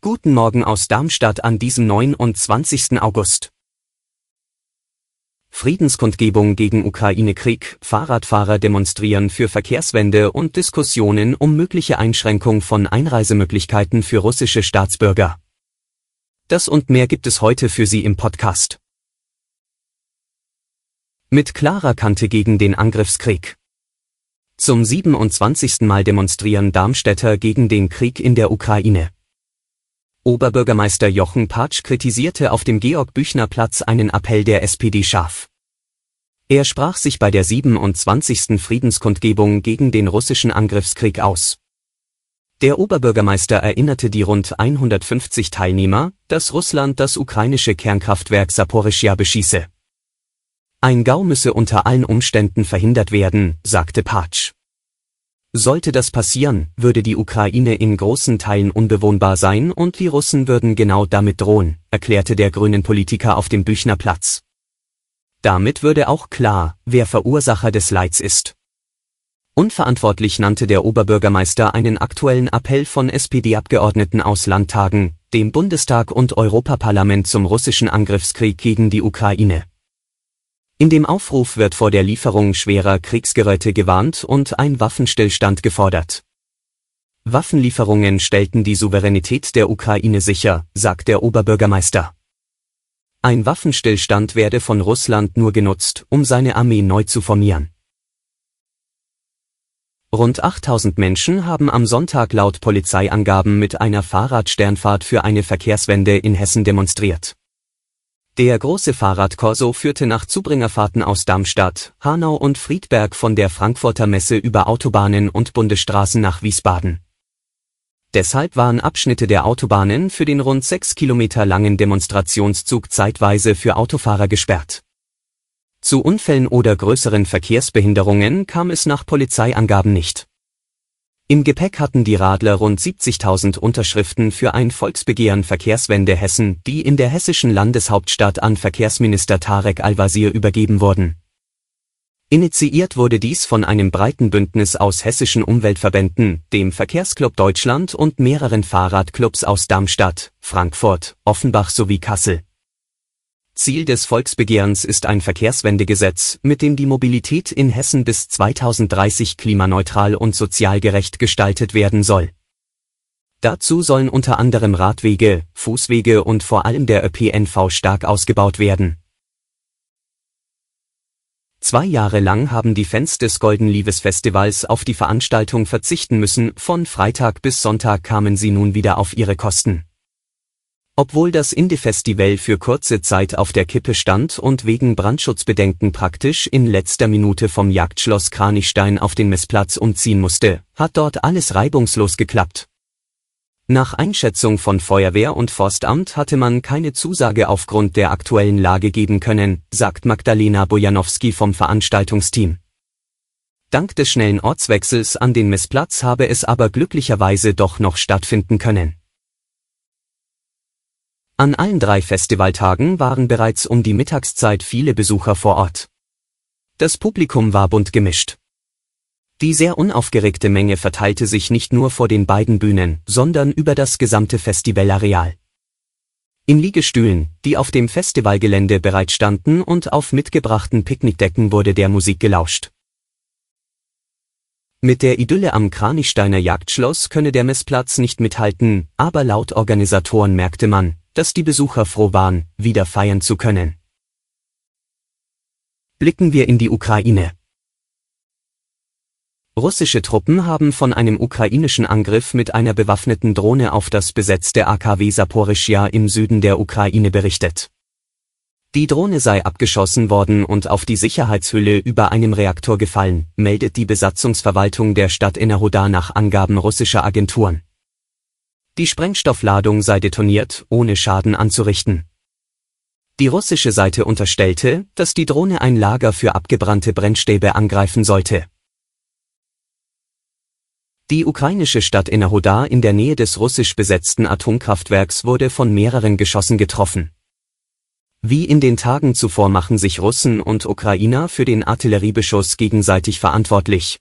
Guten Morgen aus Darmstadt an diesem 29. August. Friedenskundgebung gegen Ukraine-Krieg, Fahrradfahrer demonstrieren für Verkehrswende und Diskussionen um mögliche Einschränkung von Einreisemöglichkeiten für russische Staatsbürger. Das und mehr gibt es heute für Sie im Podcast. Mit klarer Kante gegen den Angriffskrieg. Zum 27. Mal demonstrieren Darmstädter gegen den Krieg in der Ukraine. Oberbürgermeister Jochen Patsch kritisierte auf dem Georg-Büchner-Platz einen Appell der SPD scharf. Er sprach sich bei der 27. Friedenskundgebung gegen den russischen Angriffskrieg aus. Der Oberbürgermeister erinnerte die rund 150 Teilnehmer, dass Russland das ukrainische Kernkraftwerk Saporischja beschieße. Ein Gau müsse unter allen Umständen verhindert werden, sagte Patsch. Sollte das passieren, würde die Ukraine in großen Teilen unbewohnbar sein und die Russen würden genau damit drohen, erklärte der grünen Politiker auf dem Büchner Platz. Damit würde auch klar, wer Verursacher des Leids ist. Unverantwortlich nannte der Oberbürgermeister einen aktuellen Appell von SPD-Abgeordneten aus Landtagen, dem Bundestag und Europaparlament zum russischen Angriffskrieg gegen die Ukraine. In dem Aufruf wird vor der Lieferung schwerer Kriegsgeräte gewarnt und ein Waffenstillstand gefordert. Waffenlieferungen stellten die Souveränität der Ukraine sicher, sagt der Oberbürgermeister. Ein Waffenstillstand werde von Russland nur genutzt, um seine Armee neu zu formieren. Rund 8000 Menschen haben am Sonntag laut Polizeiangaben mit einer Fahrradsternfahrt für eine Verkehrswende in Hessen demonstriert. Der große Fahrradkorso führte nach Zubringerfahrten aus Darmstadt, Hanau und Friedberg von der Frankfurter Messe über Autobahnen und Bundesstraßen nach Wiesbaden. Deshalb waren Abschnitte der Autobahnen für den rund sechs Kilometer langen Demonstrationszug zeitweise für Autofahrer gesperrt. Zu Unfällen oder größeren Verkehrsbehinderungen kam es nach Polizeiangaben nicht. Im Gepäck hatten die Radler rund 70.000 Unterschriften für ein Volksbegehren Verkehrswende Hessen, die in der hessischen Landeshauptstadt an Verkehrsminister Tarek Al-Wazir übergeben wurden. Initiiert wurde dies von einem breiten Bündnis aus hessischen Umweltverbänden, dem Verkehrsclub Deutschland und mehreren Fahrradclubs aus Darmstadt, Frankfurt, Offenbach sowie Kassel. Ziel des Volksbegehrens ist ein Verkehrswendegesetz, mit dem die Mobilität in Hessen bis 2030 klimaneutral und sozial gerecht gestaltet werden soll. Dazu sollen unter anderem Radwege, Fußwege und vor allem der ÖPNV stark ausgebaut werden. Zwei Jahre lang haben die Fans des Golden Leaves Festivals auf die Veranstaltung verzichten müssen, von Freitag bis Sonntag kamen sie nun wieder auf ihre Kosten. Obwohl das Indie-Festival für kurze Zeit auf der Kippe stand und wegen Brandschutzbedenken praktisch in letzter Minute vom Jagdschloss Kranichstein auf den Messplatz umziehen musste, hat dort alles reibungslos geklappt. Nach Einschätzung von Feuerwehr und Forstamt hatte man keine Zusage aufgrund der aktuellen Lage geben können, sagt Magdalena Bojanowski vom Veranstaltungsteam. Dank des schnellen Ortswechsels an den Messplatz habe es aber glücklicherweise doch noch stattfinden können. An allen drei Festivaltagen waren bereits um die Mittagszeit viele Besucher vor Ort. Das Publikum war bunt gemischt. Die sehr unaufgeregte Menge verteilte sich nicht nur vor den beiden Bühnen, sondern über das gesamte Festivalareal. In Liegestühlen, die auf dem Festivalgelände bereitstanden und auf mitgebrachten Picknickdecken wurde der Musik gelauscht. Mit der Idylle am Kranichsteiner Jagdschloss könne der Messplatz nicht mithalten, aber laut Organisatoren merkte man, dass die Besucher froh waren, wieder feiern zu können. Blicken wir in die Ukraine. Russische Truppen haben von einem ukrainischen Angriff mit einer bewaffneten Drohne auf das besetzte AKW Saporischja im Süden der Ukraine berichtet. Die Drohne sei abgeschossen worden und auf die Sicherheitshülle über einem Reaktor gefallen, meldet die Besatzungsverwaltung der Stadt Enerhoda nach Angaben russischer Agenturen. Die Sprengstoffladung sei detoniert, ohne Schaden anzurichten. Die russische Seite unterstellte, dass die Drohne ein Lager für abgebrannte Brennstäbe angreifen sollte. Die ukrainische Stadt Enerhodar in der Nähe des russisch besetzten Atomkraftwerks wurde von mehreren Geschossen getroffen. Wie in den Tagen zuvor machen sich Russen und Ukrainer für den Artilleriebeschuss gegenseitig verantwortlich.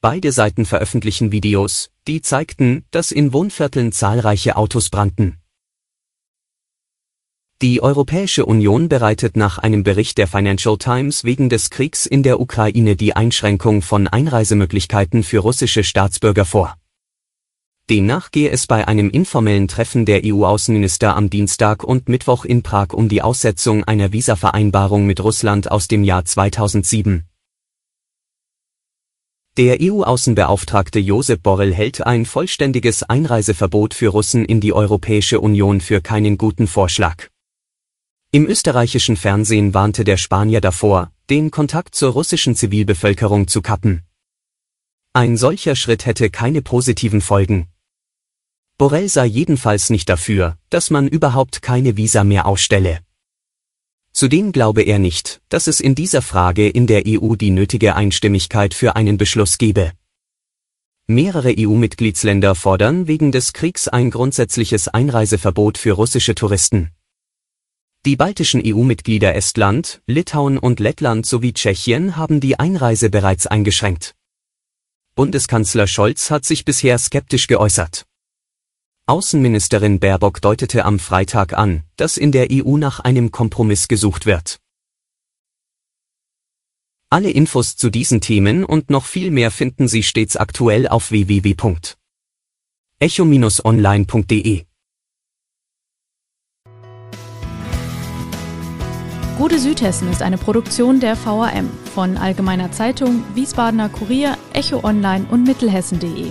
Beide Seiten veröffentlichen Videos, die zeigten, dass in Wohnvierteln zahlreiche Autos brannten. Die Europäische Union bereitet nach einem Bericht der Financial Times wegen des Kriegs in der Ukraine die Einschränkung von Einreisemöglichkeiten für russische Staatsbürger vor. Demnach gehe es bei einem informellen Treffen der EU-Außenminister am Dienstag und Mittwoch in Prag um die Aussetzung einer Visavereinbarung mit Russland aus dem Jahr 2007. Der EU-Außenbeauftragte Josep Borrell hält ein vollständiges Einreiseverbot für Russen in die Europäische Union für keinen guten Vorschlag. Im österreichischen Fernsehen warnte der Spanier davor, den Kontakt zur russischen Zivilbevölkerung zu kappen. Ein solcher Schritt hätte keine positiven Folgen. Borrell sei jedenfalls nicht dafür, dass man überhaupt keine Visa mehr ausstelle. Zudem glaube er nicht, dass es in dieser Frage in der EU die nötige Einstimmigkeit für einen Beschluss gebe. Mehrere EU-Mitgliedsländer fordern wegen des Kriegs ein grundsätzliches Einreiseverbot für russische Touristen. Die baltischen EU-Mitglieder Estland, Litauen und Lettland sowie Tschechien haben die Einreise bereits eingeschränkt. Bundeskanzler Scholz hat sich bisher skeptisch geäußert. Außenministerin Baerbock deutete am Freitag an, dass in der EU nach einem Kompromiss gesucht wird. Alle Infos zu diesen Themen und noch viel mehr finden Sie stets aktuell auf www.echo-online.de. Gute Südhessen ist eine Produktion der VAM von Allgemeiner Zeitung, Wiesbadener Kurier, Echo Online und Mittelhessen.de.